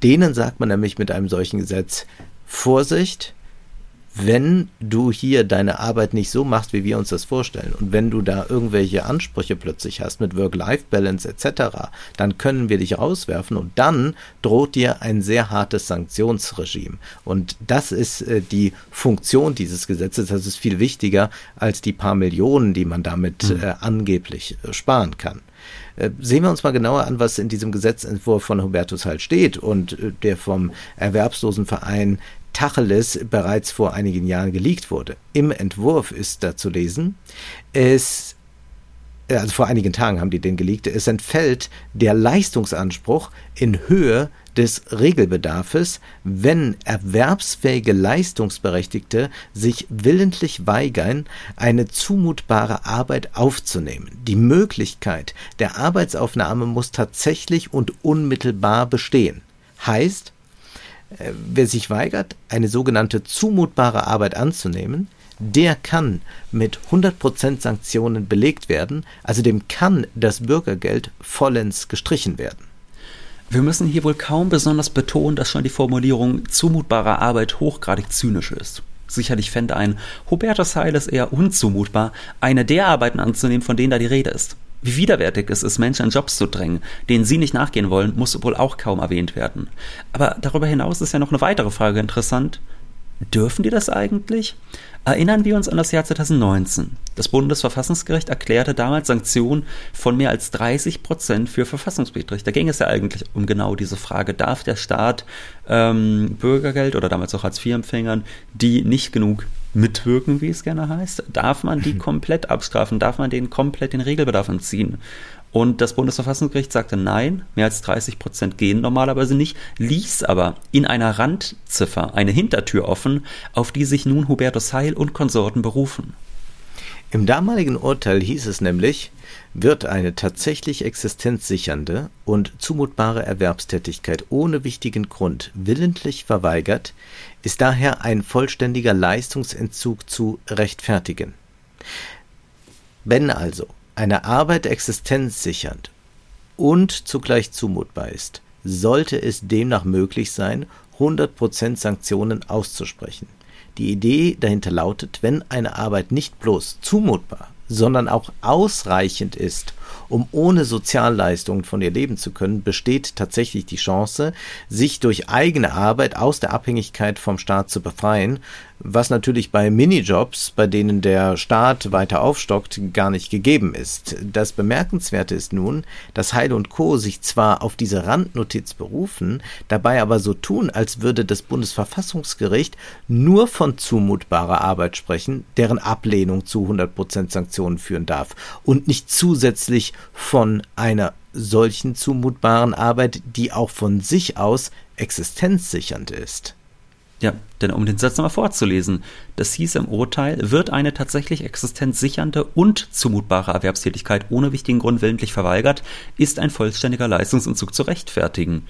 Denen sagt man nämlich mit einem solchen Gesetz, Vorsicht, wenn du hier deine Arbeit nicht so machst, wie wir uns das vorstellen, und wenn du da irgendwelche Ansprüche plötzlich hast mit Work-Life-Balance etc., dann können wir dich rauswerfen und dann droht dir ein sehr hartes Sanktionsregime. Und das ist äh, die Funktion dieses Gesetzes. Das ist viel wichtiger als die paar Millionen, die man damit mhm. äh, angeblich äh, sparen kann. Äh, sehen wir uns mal genauer an, was in diesem Gesetzentwurf von Hubertus halt steht und äh, der vom Erwerbslosenverein Tacheles bereits vor einigen Jahren geleakt wurde. Im Entwurf ist da zu lesen, es also vor einigen Tagen haben die den geleakt, es entfällt der Leistungsanspruch in Höhe des Regelbedarfes, wenn erwerbsfähige Leistungsberechtigte sich willentlich weigern, eine zumutbare Arbeit aufzunehmen. Die Möglichkeit der Arbeitsaufnahme muss tatsächlich und unmittelbar bestehen. Heißt, äh, wer sich weigert, eine sogenannte zumutbare Arbeit anzunehmen, der kann mit 100% Sanktionen belegt werden, also dem kann das Bürgergeld vollends gestrichen werden. Wir müssen hier wohl kaum besonders betonen, dass schon die Formulierung zumutbare Arbeit hochgradig zynisch ist. Sicherlich fände ein Hubertus Heil es eher unzumutbar, eine der Arbeiten anzunehmen, von denen da die Rede ist. Wie widerwärtig es ist, Menschen in Jobs zu drängen, denen sie nicht nachgehen wollen, muss wohl auch kaum erwähnt werden. Aber darüber hinaus ist ja noch eine weitere Frage interessant. Dürfen die das eigentlich? Erinnern wir uns an das Jahr 2019. Das Bundesverfassungsgericht erklärte damals Sanktionen von mehr als 30 Prozent für Verfassungswidrig. Da ging es ja eigentlich um genau diese Frage, darf der Staat ähm, Bürgergeld oder damals auch Hartz-IV-Empfängern, die nicht genug mitwirken, wie es gerne heißt, darf man die komplett abstrafen, darf man denen komplett den Regelbedarf entziehen? Und das Bundesverfassungsgericht sagte nein, mehr als 30 Prozent gehen normalerweise nicht, ließ aber in einer Randziffer eine Hintertür offen, auf die sich nun Hubertus Heil und Konsorten berufen. Im damaligen Urteil hieß es nämlich, wird eine tatsächlich existenzsichernde und zumutbare Erwerbstätigkeit ohne wichtigen Grund willentlich verweigert, ist daher ein vollständiger Leistungsentzug zu rechtfertigen. Wenn also eine Arbeit existenzsichernd und zugleich zumutbar ist, sollte es demnach möglich sein, 100% Sanktionen auszusprechen. Die Idee dahinter lautet, wenn eine Arbeit nicht bloß zumutbar, sondern auch ausreichend ist, um ohne Sozialleistungen von ihr leben zu können, besteht tatsächlich die Chance, sich durch eigene Arbeit aus der Abhängigkeit vom Staat zu befreien, was natürlich bei Minijobs, bei denen der Staat weiter aufstockt, gar nicht gegeben ist. Das Bemerkenswerte ist nun, dass Heil und Co. sich zwar auf diese Randnotiz berufen, dabei aber so tun, als würde das Bundesverfassungsgericht nur von zumutbarer Arbeit sprechen, deren Ablehnung zu 100% Sanktionen führen darf und nicht zusätzlich von einer solchen zumutbaren Arbeit, die auch von sich aus existenzsichernd ist. Ja, denn um den Satz nochmal vorzulesen, das hieß im Urteil, wird eine tatsächlich existenzsichernde und zumutbare Erwerbstätigkeit ohne wichtigen Grund willentlich verweigert, ist ein vollständiger Leistungsentzug zu rechtfertigen.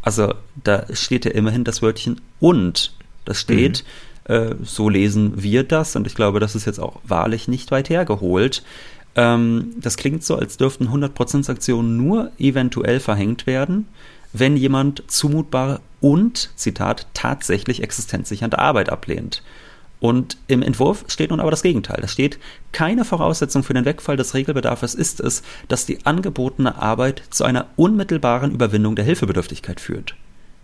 Also da steht ja immerhin das Wörtchen und. Das steht, mhm. äh, so lesen wir das und ich glaube, das ist jetzt auch wahrlich nicht weit hergeholt. Ähm, das klingt so, als dürften 100% Sanktionen nur eventuell verhängt werden, wenn jemand zumutbare und, Zitat, tatsächlich existenzsichernde Arbeit ablehnt. Und im Entwurf steht nun aber das Gegenteil. Da steht, keine Voraussetzung für den Wegfall des Regelbedarfs ist es, dass die angebotene Arbeit zu einer unmittelbaren Überwindung der Hilfebedürftigkeit führt.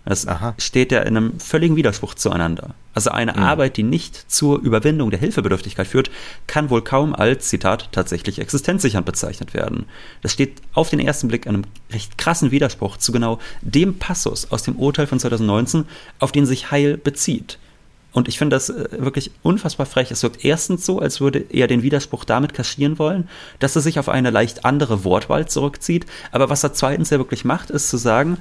Das Aha. steht ja in einem völligen Widerspruch zueinander. Also eine mhm. Arbeit, die nicht zur Überwindung der Hilfebedürftigkeit führt, kann wohl kaum als, Zitat, tatsächlich existenzsichernd bezeichnet werden. Das steht auf den ersten Blick in einem recht krassen Widerspruch zu genau dem Passus aus dem Urteil von 2019, auf den sich Heil bezieht. Und ich finde das äh, wirklich unfassbar frech. Es wirkt erstens so, als würde er den Widerspruch damit kaschieren wollen, dass er sich auf eine leicht andere Wortwahl zurückzieht. Aber was er zweitens ja wirklich macht, ist zu sagen,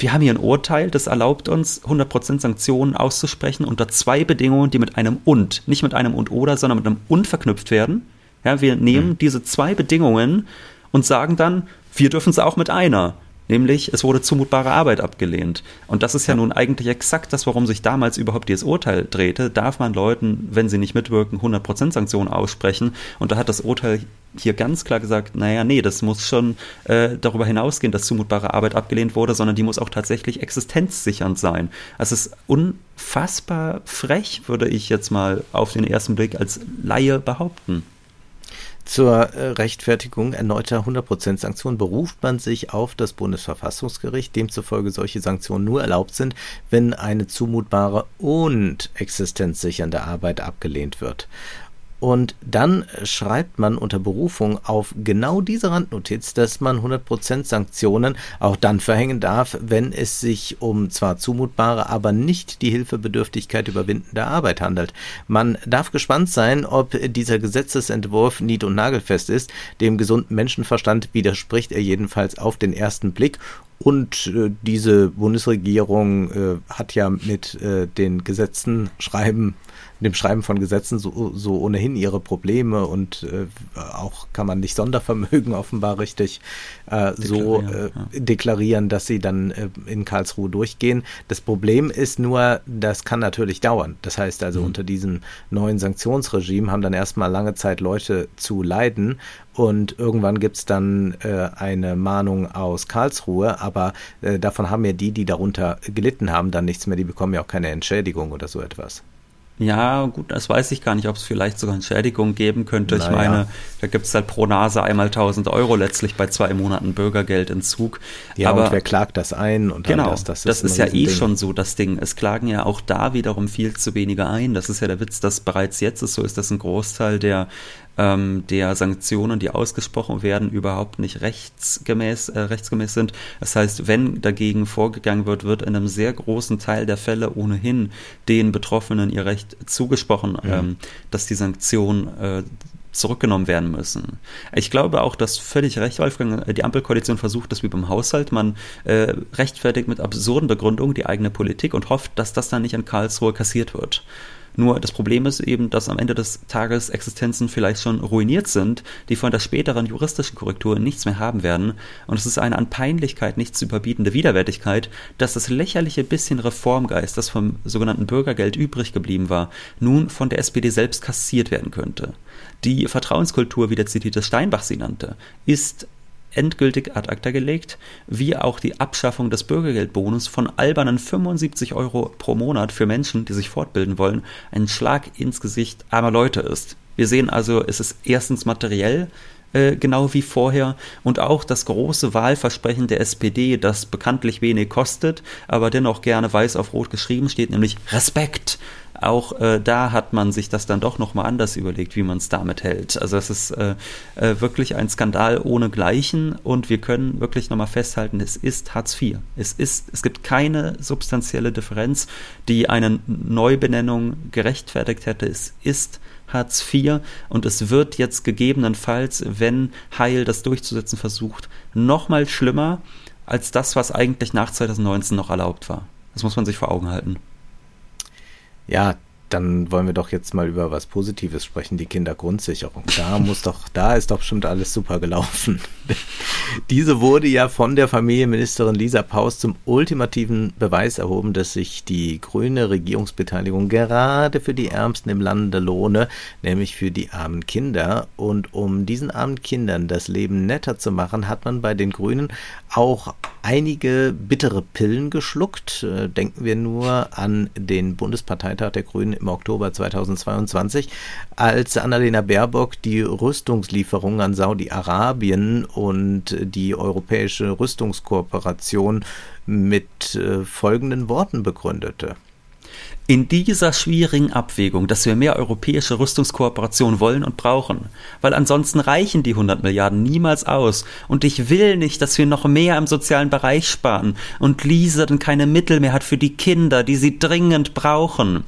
wir haben hier ein Urteil, das erlaubt uns, 100% Sanktionen auszusprechen unter zwei Bedingungen, die mit einem und, nicht mit einem und oder, sondern mit einem und verknüpft werden. Ja, wir nehmen mhm. diese zwei Bedingungen und sagen dann, wir dürfen es auch mit einer nämlich es wurde zumutbare Arbeit abgelehnt. Und das ist ja, ja, nun eigentlich exakt das, warum sich damals überhaupt dieses Urteil drehte. Darf man Leuten, wenn sie nicht mitwirken, 100% Sanktionen aussprechen? Und da hat das Urteil hier ganz klar gesagt, naja, nee, das muss schon äh, darüber hinausgehen, dass zumutbare Arbeit abgelehnt wurde, sondern die muss auch tatsächlich existenzsichernd sein. Also es ist unfassbar frech, würde ich jetzt mal auf den ersten Blick als Laie behaupten. Zur äh, Rechtfertigung erneuter 100% Sanktionen beruft man sich auf das Bundesverfassungsgericht, demzufolge solche Sanktionen nur erlaubt sind, wenn eine zumutbare und existenzsichernde Arbeit abgelehnt wird. Und dann schreibt man unter Berufung auf genau diese Randnotiz, dass man 100% Sanktionen auch dann verhängen darf, wenn es sich um zwar zumutbare, aber nicht die Hilfebedürftigkeit überwindende Arbeit handelt. Man darf gespannt sein, ob dieser Gesetzesentwurf nied- und nagelfest ist. Dem gesunden Menschenverstand widerspricht er jedenfalls auf den ersten Blick und äh, diese Bundesregierung äh, hat ja mit äh, den Gesetzen schreiben dem Schreiben von Gesetzen so, so ohnehin ihre Probleme und äh, auch kann man nicht Sondervermögen offenbar richtig äh, so äh, ja. deklarieren, dass sie dann äh, in Karlsruhe durchgehen. Das Problem ist nur, das kann natürlich dauern. Das heißt also, mhm. unter diesem neuen Sanktionsregime haben dann erstmal lange Zeit Leute zu leiden und irgendwann gibt's dann äh, eine Mahnung aus Karlsruhe, aber äh, davon haben ja die, die darunter gelitten haben, dann nichts mehr. Die bekommen ja auch keine Entschädigung oder so etwas. Ja, gut, das weiß ich gar nicht, ob es vielleicht sogar Entschädigung geben könnte. Naja. Ich meine, da gibt es halt pro Nase einmal 1000 Euro letztlich bei zwei Monaten Bürgergeldentzug. Ja, Aber, und wer klagt das ein? Und genau, das, das, das ist, ist ja eh schon so das Ding. Es klagen ja auch da wiederum viel zu wenige ein. Das ist ja der Witz, dass bereits jetzt ist so ist, dass ein Großteil der ähm, der Sanktionen, die ausgesprochen werden, überhaupt nicht rechtsgemäß, äh, rechtsgemäß sind. Das heißt, wenn dagegen vorgegangen wird, wird in einem sehr großen Teil der Fälle ohnehin den Betroffenen ihr Recht zugesprochen, ja. ähm, dass die Sanktionen äh, zurückgenommen werden müssen. Ich glaube auch, dass völlig recht, Wolfgang, äh, die Ampelkoalition versucht das wie beim Haushalt. Man äh, rechtfertigt mit absurden Begründungen die eigene Politik und hofft, dass das dann nicht in Karlsruhe kassiert wird. Nur das Problem ist eben, dass am Ende des Tages Existenzen vielleicht schon ruiniert sind, die von der späteren juristischen Korrektur nichts mehr haben werden. Und es ist eine an Peinlichkeit nicht zu überbietende Widerwärtigkeit, dass das lächerliche bisschen Reformgeist, das vom sogenannten Bürgergeld übrig geblieben war, nun von der SPD selbst kassiert werden könnte. Die Vertrauenskultur, wie der zitierte Steinbach sie nannte, ist endgültig ad acta gelegt, wie auch die Abschaffung des Bürgergeldbonus von albernen 75 Euro pro Monat für Menschen, die sich fortbilden wollen, ein Schlag ins Gesicht armer Leute ist. Wir sehen also, es ist erstens materiell äh, genau wie vorher und auch das große Wahlversprechen der SPD, das bekanntlich wenig kostet, aber dennoch gerne weiß auf rot geschrieben steht, nämlich Respekt auch äh, da hat man sich das dann doch nochmal anders überlegt, wie man es damit hält. Also es ist äh, äh, wirklich ein Skandal ohne Gleichen und wir können wirklich nochmal festhalten, es ist Hartz IV. Es ist, es gibt keine substanzielle Differenz, die eine Neubenennung gerechtfertigt hätte. Es ist Hartz IV und es wird jetzt gegebenenfalls, wenn Heil das durchzusetzen versucht, nochmal schlimmer als das, was eigentlich nach 2019 noch erlaubt war. Das muss man sich vor Augen halten. Ja, dann wollen wir doch jetzt mal über was Positives sprechen, die Kindergrundsicherung. Da muss doch, da ist doch bestimmt alles super gelaufen. Diese wurde ja von der Familienministerin Lisa Paus zum ultimativen Beweis erhoben, dass sich die grüne Regierungsbeteiligung gerade für die Ärmsten im Lande lohne, nämlich für die armen Kinder. Und um diesen armen Kindern das Leben netter zu machen, hat man bei den Grünen auch einige bittere Pillen geschluckt. Äh, denken wir nur an den Bundesparteitag der Grünen im Oktober 2022, als Annalena Baerbock die Rüstungslieferungen an Saudi-Arabien und die europäische Rüstungskooperation mit äh, folgenden Worten begründete. In dieser schwierigen Abwägung, dass wir mehr europäische Rüstungskooperation wollen und brauchen, weil ansonsten reichen die 100 Milliarden niemals aus und ich will nicht, dass wir noch mehr im sozialen Bereich sparen und Lisa dann keine Mittel mehr hat für die Kinder, die sie dringend brauchen.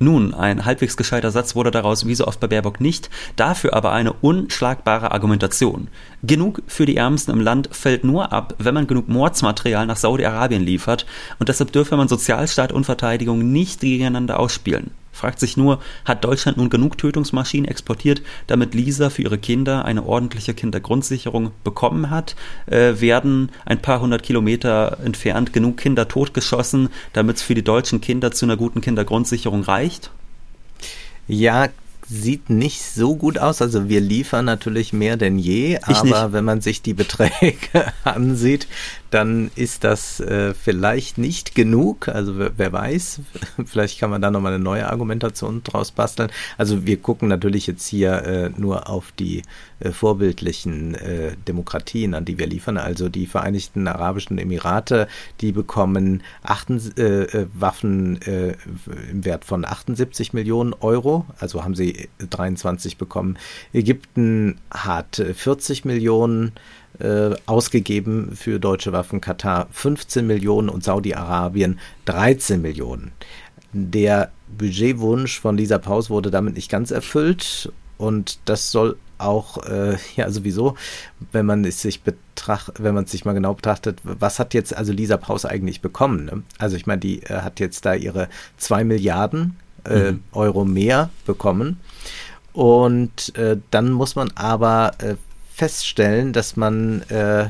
Nun, ein halbwegs gescheiter Satz wurde daraus wie so oft bei Baerbock nicht, dafür aber eine unschlagbare Argumentation. Genug für die Ärmsten im Land fällt nur ab, wenn man genug Mordsmaterial nach Saudi-Arabien liefert und deshalb dürfe man Sozialstaat und Verteidigung nicht gegeneinander ausspielen fragt sich nur, hat Deutschland nun genug Tötungsmaschinen exportiert, damit Lisa für ihre Kinder eine ordentliche Kindergrundsicherung bekommen hat? Äh, werden ein paar hundert Kilometer entfernt genug Kinder totgeschossen, damit es für die deutschen Kinder zu einer guten Kindergrundsicherung reicht? Ja, sieht nicht so gut aus. Also wir liefern natürlich mehr denn je, aber wenn man sich die Beträge ansieht, dann ist das äh, vielleicht nicht genug. Also wer, weiß, vielleicht kann man da nochmal eine neue Argumentation draus basteln. Also wir gucken natürlich jetzt hier äh, nur auf die äh, vorbildlichen äh, Demokratien, an die wir liefern. Also die Vereinigten Arabischen Emirate, die bekommen achten, äh, äh, Waffen im Wert von 78 Millionen Euro. Also haben sie 2023 bekommen. Ägypten hat 40 Millionen äh, ausgegeben für deutsche Waffen, Katar 15 Millionen und Saudi-Arabien 13 Millionen. Der Budgetwunsch von Lisa Paus wurde damit nicht ganz erfüllt und das soll auch äh, ja sowieso, wenn man es sich betracht, wenn man es sich mal genau betrachtet, was hat jetzt also Lisa Paus eigentlich bekommen? Ne? Also ich meine, die äh, hat jetzt da ihre zwei Milliarden äh, mhm. Euro mehr bekommen. Und äh, dann muss man aber äh, feststellen, dass man äh,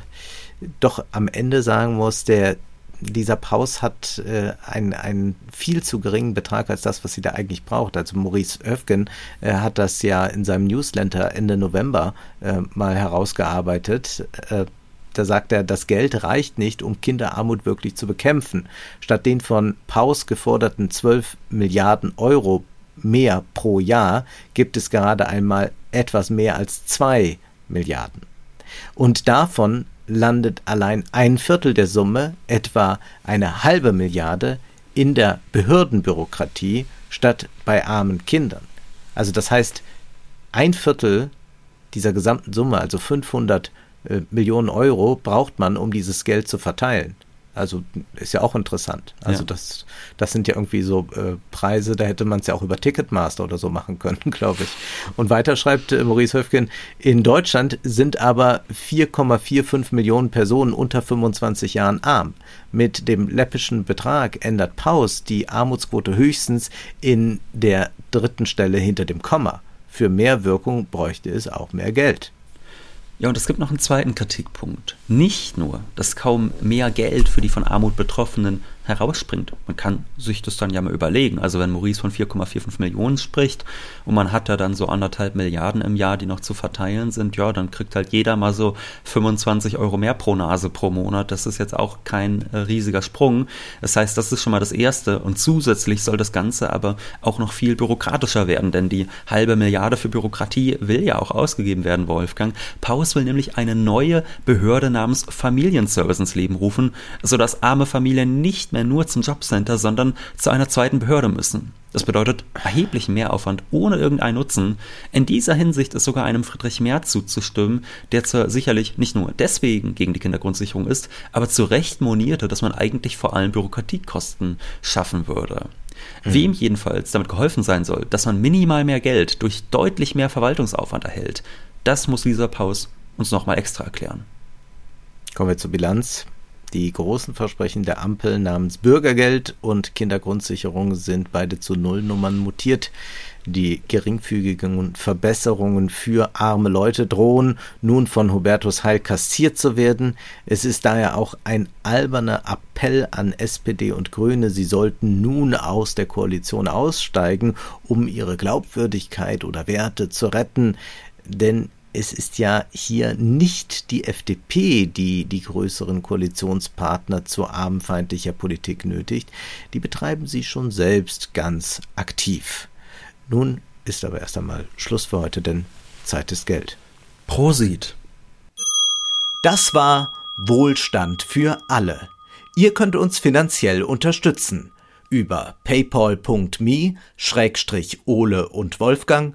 doch am Ende sagen muss, der dieser Paus hat äh, einen, viel zu geringen Betrag als das, was sie da eigentlich braucht. Also Maurice Oefgen äh, hat das ja in seinem Newsletter Ende November äh, mal herausgearbeitet. Äh, da sagt er, das Geld reicht nicht, um Kinderarmut wirklich zu bekämpfen. Statt den von Paus geforderten 12 Milliarden Euro mehr pro Jahr gibt es gerade einmal etwas mehr als 2 Milliarden. Und davon landet allein ein Viertel der Summe, etwa eine halbe Milliarde, in der Behördenbürokratie statt bei armen Kindern. Also das heißt, ein Viertel dieser gesamten Summe, also 500 äh, Millionen Euro, braucht man, um dieses Geld zu verteilen. Also ist ja auch interessant. Also ja. das, das sind ja irgendwie so äh, Preise, da hätte man es ja auch über Ticketmaster oder so machen können, glaube ich. Und weiter schreibt äh, Maurice Höfgen, in Deutschland sind aber 4,45 Millionen Personen unter 25 Jahren arm. Mit dem läppischen Betrag ändert Paus die Armutsquote höchstens in der dritten Stelle hinter dem Komma. Für mehr Wirkung bräuchte es auch mehr Geld. Ja, und es gibt noch einen zweiten Kritikpunkt. Nicht nur, dass kaum mehr Geld für die von Armut Betroffenen herausspringt. Man kann sich das dann ja mal überlegen. Also wenn Maurice von 4,45 Millionen spricht und man hat da dann so anderthalb Milliarden im Jahr, die noch zu verteilen sind, ja, dann kriegt halt jeder mal so 25 Euro mehr pro Nase pro Monat. Das ist jetzt auch kein äh, riesiger Sprung. Das heißt, das ist schon mal das Erste. Und zusätzlich soll das Ganze aber auch noch viel bürokratischer werden, denn die halbe Milliarde für Bürokratie will ja auch ausgegeben werden, Wolfgang. Paus will nämlich eine neue Behörde namens Familienservice ins Leben rufen, sodass arme Familien nicht mehr mehr nur zum Jobcenter, sondern zu einer zweiten Behörde müssen. Das bedeutet erheblichen Mehraufwand ohne irgendeinen Nutzen. In dieser Hinsicht ist sogar einem Friedrich Merz zuzustimmen, der zwar sicherlich nicht nur deswegen gegen die Kindergrundsicherung ist, aber zu Recht monierte, dass man eigentlich vor allem Bürokratiekosten schaffen würde. Mhm. Wem jedenfalls damit geholfen sein soll, dass man minimal mehr Geld durch deutlich mehr Verwaltungsaufwand erhält, das muss Lisa Paus uns nochmal extra erklären. Kommen wir zur Bilanz. Die großen Versprechen der Ampel namens Bürgergeld und Kindergrundsicherung sind beide zu Nullnummern mutiert. Die geringfügigen Verbesserungen für arme Leute drohen nun von Hubertus Heil kassiert zu werden. Es ist daher auch ein alberner Appell an SPD und Grüne, sie sollten nun aus der Koalition aussteigen, um ihre Glaubwürdigkeit oder Werte zu retten. Denn es ist ja hier nicht die FDP, die die größeren Koalitionspartner zu armenfeindlicher Politik nötigt, die betreiben sie schon selbst ganz aktiv. Nun ist aber erst einmal Schluss für heute, denn Zeit ist Geld. Prosit. Das war Wohlstand für alle. Ihr könnt uns finanziell unterstützen über paypal.me-ole und Wolfgang